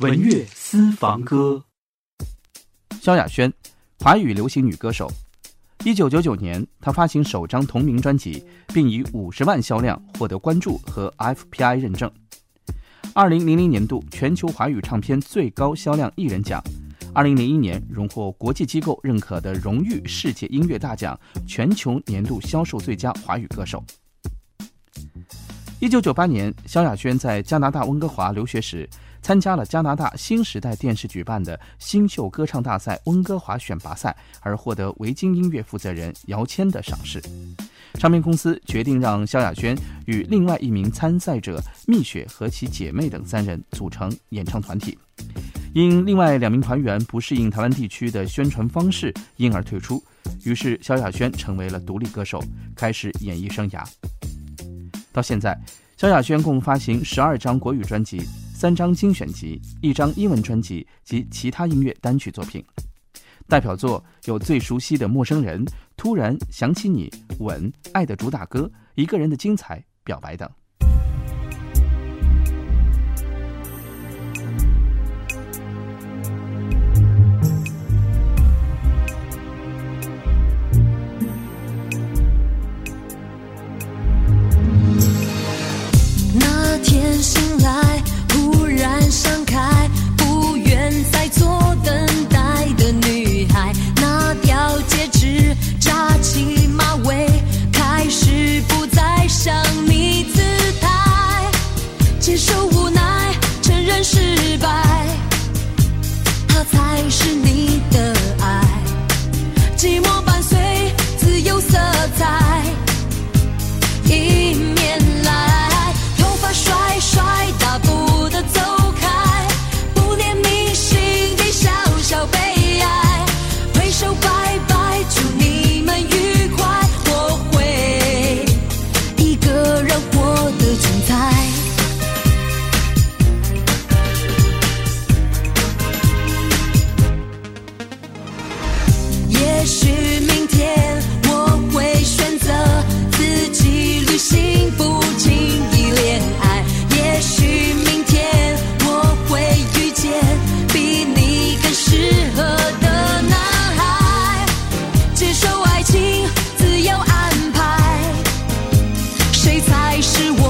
文乐私房歌。萧亚轩，华语流行女歌手。一九九九年，她发行首张同名专辑，并以五十万销量获得关注和 FPI 认证。二零零零年度全球华语唱片最高销量艺人奖。二零零一年，荣获国际机构认可的荣誉世界音乐大奖全球年度销售最佳华语歌手。一九九八年，萧亚轩在加拿大温哥华留学时，参加了加拿大新时代电视举办的新秀歌唱大赛温哥华选拔赛，而获得维京音乐负责人姚谦的赏识。唱片公司决定让萧亚轩与另外一名参赛者蜜雪和其姐妹等三人组成演唱团体，因另外两名团员不适应台湾地区的宣传方式，因而退出。于是萧亚轩成为了独立歌手，开始演艺生涯。到现在，萧亚轩共发行十二张国语专辑、三张精选集、一张英文专辑及其他音乐单曲作品。代表作有最熟悉的《陌生人》、《突然想起你》、《吻》、《爱的主打歌》、《一个人的精彩》、《表白》等。那天想开，不愿再做等待的女孩，那条戒指扎起马尾，开始不再像你姿态，接受无奈，承认失败，他才是你的。是我